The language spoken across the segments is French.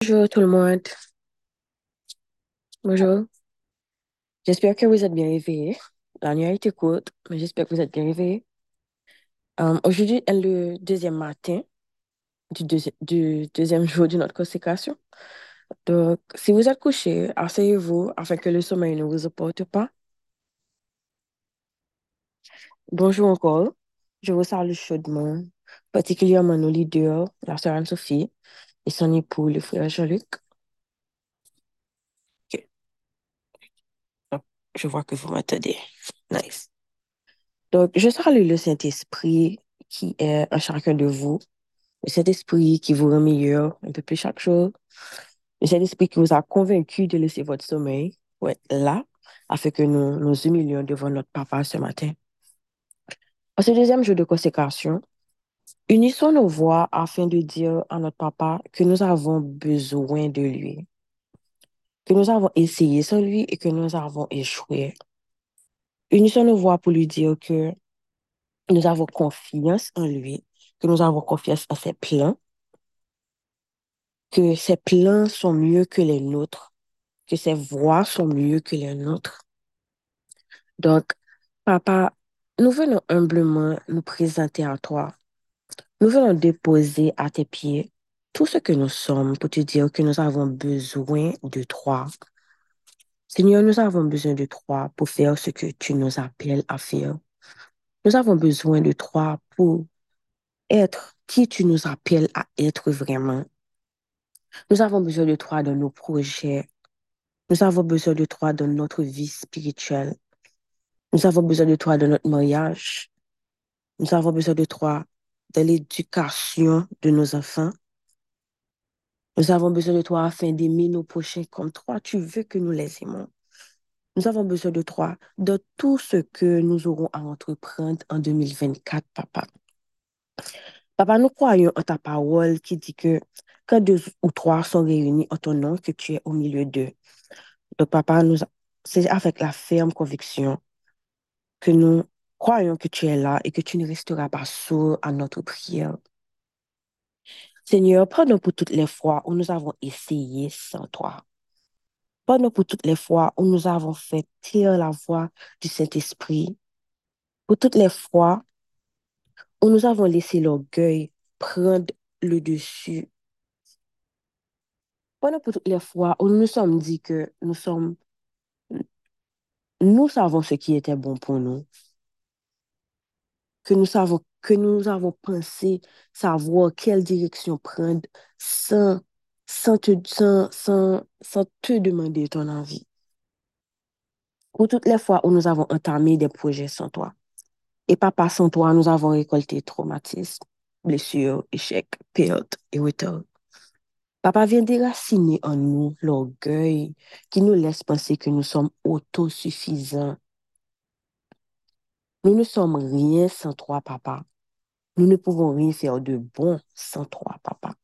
Bonjour tout le monde. Bonjour. J'espère que vous êtes bien réveillés. La nuit a été courte, mais j'espère que vous êtes bien réveillés. Euh, aujourd'hui est le deuxième matin du, deuxi- du deuxième jour de notre consécration. Donc, si vous êtes couché, asseyez-vous afin que le sommeil ne vous emporte pas. Bonjour encore. Je vous salue chaudement, particulièrement nos leaders, la sœur Anne-Sophie et son époux, le frère Jean-Luc. Ok. Donc, je vois que vous m'entendez. Nice. Donc, je salue le Saint-Esprit qui est en chacun de vous, le Saint-Esprit qui vous rend meilleur un peu plus chaque jour, le Saint-Esprit qui vous a convaincu de laisser votre sommeil pour être là, afin que nous nous humilions devant notre Papa ce matin. En ce deuxième jour de consécration, unissons nos voix afin de dire à notre Papa que nous avons besoin de lui, que nous avons essayé sans lui et que nous avons échoué. Unissons nos voix pour lui dire que nous avons confiance en lui, que nous avons confiance en ses plans, que ses plans sont mieux que les nôtres, que ses voix sont mieux que les nôtres. Donc, Papa, nous venons humblement nous présenter à toi. Nous venons déposer à tes pieds tout ce que nous sommes pour te dire que nous avons besoin de toi. Seigneur, nous avons besoin de toi pour faire ce que tu nous appelles à faire. Nous avons besoin de toi pour être qui tu nous appelles à être vraiment. Nous avons besoin de toi dans nos projets. Nous avons besoin de toi dans notre vie spirituelle. Nous avons besoin de toi dans notre mariage. Nous avons besoin de toi dans l'éducation de nos enfants. Nous avons besoin de toi afin d'aimer nos prochains comme toi. Tu veux que nous les aimons. Nous avons besoin de toi dans tout ce que nous aurons à entreprendre en 2024, papa. Papa, nous croyons en ta parole qui dit que quand deux ou trois sont réunis en ton nom, que tu es au milieu d'eux. Donc, papa, nous, c'est avec la ferme conviction que nous croyons que tu es là et que tu ne resteras pas sourd à notre prière. Seigneur, pardonne pour toutes les fois où nous avons essayé sans toi. Pardonne pour toutes les fois où nous avons fait taire la voix du Saint-Esprit. Pour toutes les fois où nous avons laissé l'orgueil prendre le dessus. Pardonne pour toutes les fois où nous nous sommes dit que nous sommes, nous savons ce qui était bon pour nous. Que nous savons, que nous avons pensé savoir quelle direction prendre sans, sans te, sans, sans, sans te demander ton avis. Pour toutes les fois où nous avons entamé des projets sans toi. Et papa, sans toi, nous avons récolté traumatisme, blessures, échecs, pertes et retours. Papa vient déraciner en nous l'orgueil qui nous laisse penser que nous sommes autosuffisants. Nous ne sommes rien sans toi, papa. Nous ne pouvons rien faire de bon sans toi, papa.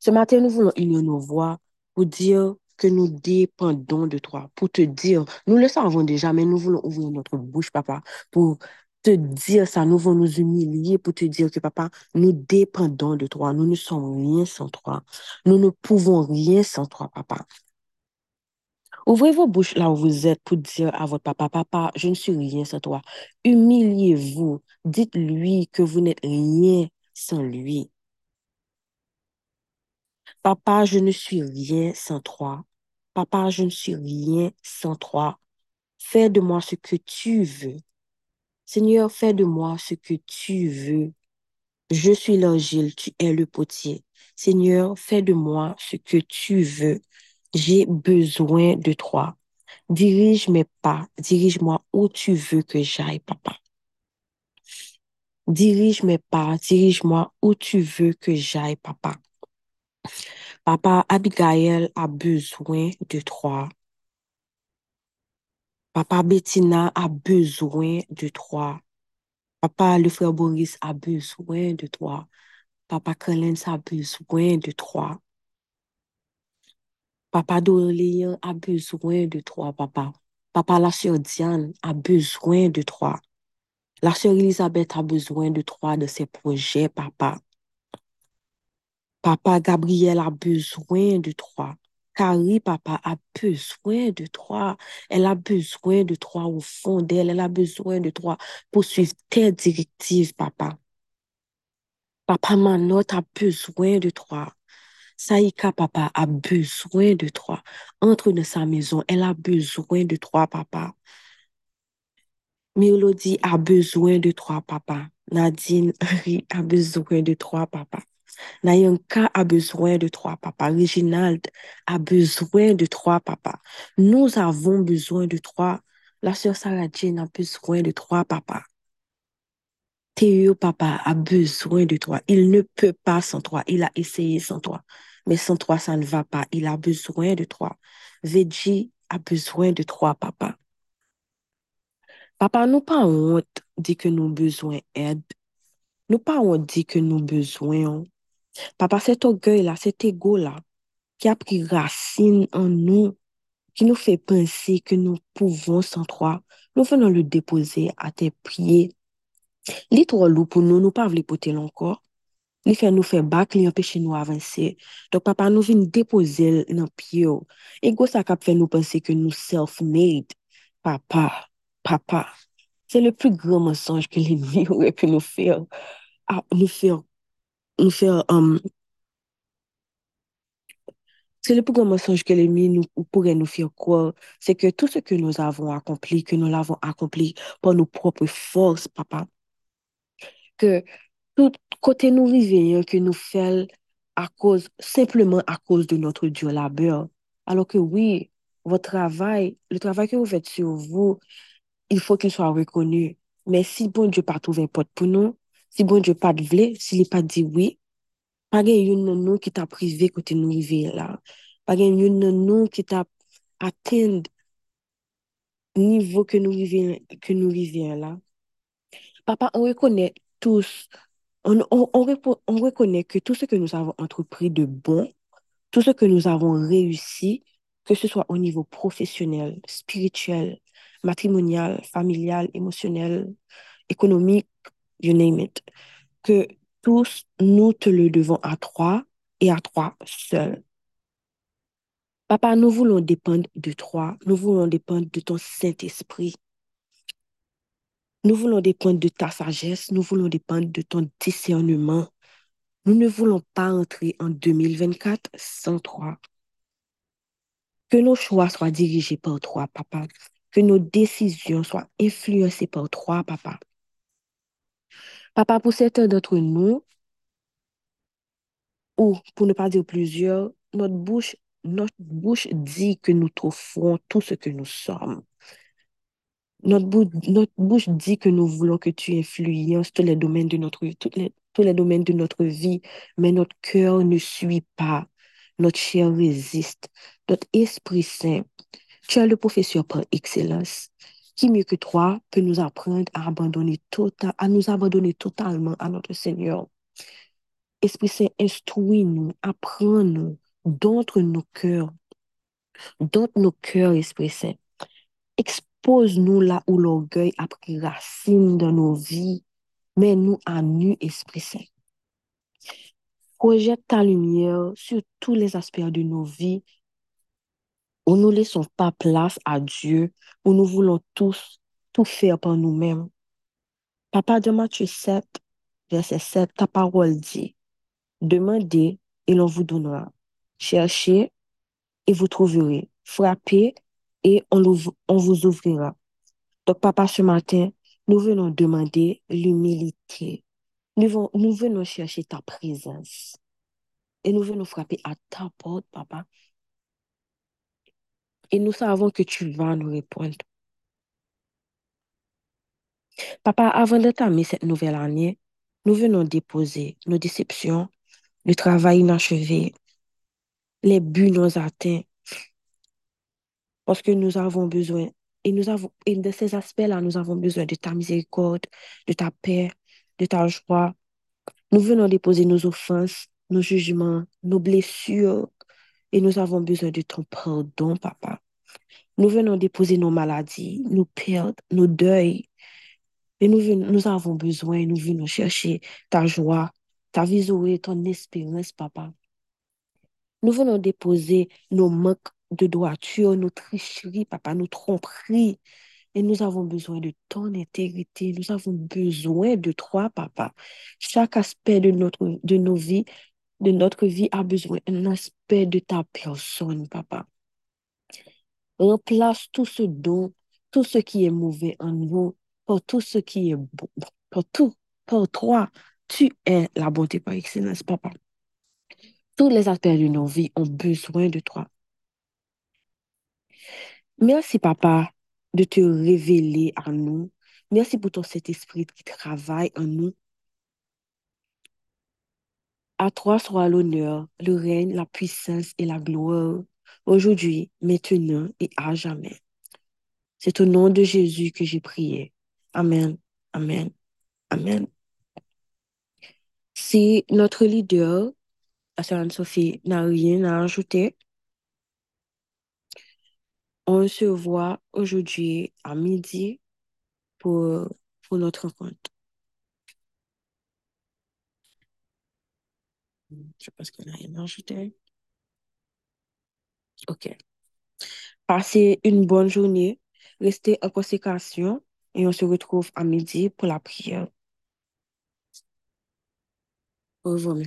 Ce matin, nous voulons unir nos voix pour dire que nous dépendons de toi, pour te dire, nous le savons déjà, mais nous voulons ouvrir notre bouche, papa, pour te dire ça. Nous voulons nous humilier pour te dire que, papa, nous dépendons de toi. Nous ne sommes rien sans toi. Nous ne pouvons rien sans toi, papa. Ouvrez vos bouches là où vous êtes pour dire à votre papa, papa, je ne suis rien sans toi. Humiliez-vous. Dites-lui que vous n'êtes rien sans lui. Papa, je ne suis rien sans toi. Papa, je ne suis rien sans toi. Fais de moi ce que tu veux. Seigneur, fais de moi ce que tu veux. Je suis l'argile, tu es le potier. Seigneur, fais de moi ce que tu veux. J'ai besoin de toi. Dirige mes pas, dirige-moi où tu veux que j'aille, papa. Dirige mes pas, dirige-moi où tu veux que j'aille, papa. Papa, Abigail a besoin de toi. Papa, Bettina a besoin de toi. Papa, le frère Boris a besoin de toi. Papa, Collins a besoin de toi. Papa, Dorélian a besoin de toi, papa. Papa, la sœur Diane a besoin de toi. La sœur Elisabeth a besoin de toi, de ses projets, papa. Papa, Gabriel a besoin de toi. Carrie, papa, a besoin de toi. Elle a besoin de toi au fond d'elle. Elle a besoin de toi pour suivre tes directives, papa. Papa Manotte a besoin de toi. Saïka, papa, a besoin de toi. Entre dans sa maison, elle a besoin de toi, papa. Mélodie a besoin de toi, papa. Nadine a besoin de toi, papa. Nayanka a besoin de toi, papa. Reginald a besoin de toi, papa. Nous avons besoin de toi. La sœur Sarah Jane a besoin de toi, papa. Théo, papa, a besoin de toi. Il ne peut pas sans toi. Il a essayé sans toi. Mais sans toi, ça ne va pas. Il a besoin de toi. Veggie a besoin de toi, papa. Papa, nous pas honte dit que nous besoin d'aide. Nous pas honte dit que nous besoin. Papa, cet orgueil-là, cet ego-là, qui a pris racine en nous, qui nous fait penser que nous pouvons sans toi, nous venons le déposer à tes pieds. Li tro lou pou nou, nou pa vle pote lankor. Li fè nou fè bak, li empèche nou avansè. Dok papa nou vin depozèl nan pyo. E gwo sa kap fè nou pensè ke nou self-made. Papa, papa. Se le pli gran mensonj ke li mi ouè pi nou fè. Ah, nou fè, nou fè, um, Se le pou gwa mensonj ke le mi nou pouren nou fir kwa, se ke tout se ke nou avon akompli, ke nou l'avon akompli pou nou propre force, papa. Que tout côté nous vivons, que nous faisons à cause, simplement à cause de notre dur labeur. Alors que oui, votre travail, le travail que vous faites sur vous, il faut qu'il soit reconnu. Mais si bon Dieu pas trouvé un pote pour nous, si bon Dieu pas de vle, s'il n'est pas dit oui, pas une de nous qui t'a privé côté nous vivre là. Pas une de nous qui t'a atteint niveau que nous vivons que nous vivons là. Papa, on reconnaît tous, on, on, on, on reconnaît que tout ce que nous avons entrepris de bon, tout ce que nous avons réussi, que ce soit au niveau professionnel, spirituel, matrimonial, familial, émotionnel, économique, you name it, que tous nous te le devons à toi et à toi seul. Papa, nous voulons dépendre de toi, nous voulons dépendre de ton Saint-Esprit. Nous voulons dépendre de ta sagesse, nous voulons dépendre de ton discernement. Nous ne voulons pas entrer en 2024 sans toi. Que nos choix soient dirigés par toi, papa. Que nos décisions soient influencées par toi, papa. Papa, pour certains d'entre nous, ou pour ne pas dire plusieurs, notre bouche, notre bouche dit que nous t'offrons tout ce que nous sommes. Notre bouche, notre bouche dit que nous voulons que tu influences tous les domaines de notre, tous les, tous les domaines de notre vie, mais notre cœur ne suit pas. Notre chair résiste. Notre Esprit Saint, tu es le professeur par excellence. Qui mieux que toi peut nous apprendre à abandonner total, à nous abandonner totalement à notre Seigneur? Esprit Saint, instruis-nous, apprends-nous, d'entre nos cœurs, d'entre nos cœurs, Esprit Saint. Expose-nous là où l'orgueil a pris racine dans nos vies. Mets-nous à nu, Esprit Saint. Projette ta lumière sur tous les aspects de nos vies où nous ne laissons pas place à Dieu, où nous voulons tous tout faire par nous-mêmes. Papa de Matthieu 7, verset 7, ta parole dit, demandez et l'on vous donnera. Cherchez et vous trouverez. Frappez et on, on vous ouvrira. Donc, papa, ce matin, nous venons demander l'humilité. Nous, nous venons chercher ta présence. Et nous venons frapper à ta porte, papa. Et nous savons que tu vas nous répondre. Papa, avant d'entamer cette nouvelle année, nous venons déposer nos déceptions, le travail inachevé, les buts non atteints, parce que nous avons besoin, et, nous avons, et de ces aspects-là, nous avons besoin de ta miséricorde, de ta paix, de ta joie. Nous venons déposer nos offenses, nos jugements, nos blessures, et nous avons besoin de ton pardon, papa. Nous venons déposer nos maladies, nos pertes, nos deuils. Et nous, nous avons besoin, nous venons chercher ta joie, ta Zoé, ton espérance, papa. Nous venons déposer nos manques de droiture, nos tricheries, papa, nos tromperies. Et nous avons besoin de ton intégrité. Nous avons besoin de toi, papa. Chaque aspect de, notre, de nos vies, de notre vie a besoin d'un aspect de ta personne, papa. Remplace tout ce don, tout ce qui est mauvais en nous, par tout ce qui est bon, pour tout, pour toi. Tu es la bonté par excellence, papa. Tous les aspects de nos vies ont besoin de toi. Merci, papa, de te révéler à nous. Merci pour ton Saint-Esprit qui travaille en nous. À toi soit l'honneur, le règne, la puissance et la gloire, aujourd'hui, maintenant et à jamais. C'est au nom de Jésus que j'ai prié. Amen, amen, amen. Si notre leader, la sophie n'a rien à ajouter, on se voit aujourd'hui à midi pour, notre rencontre. Je pense qu'on n'a rien. OK. Passez une bonne journée. Restez en consécration et on se retrouve à midi pour la prière. Au revoir.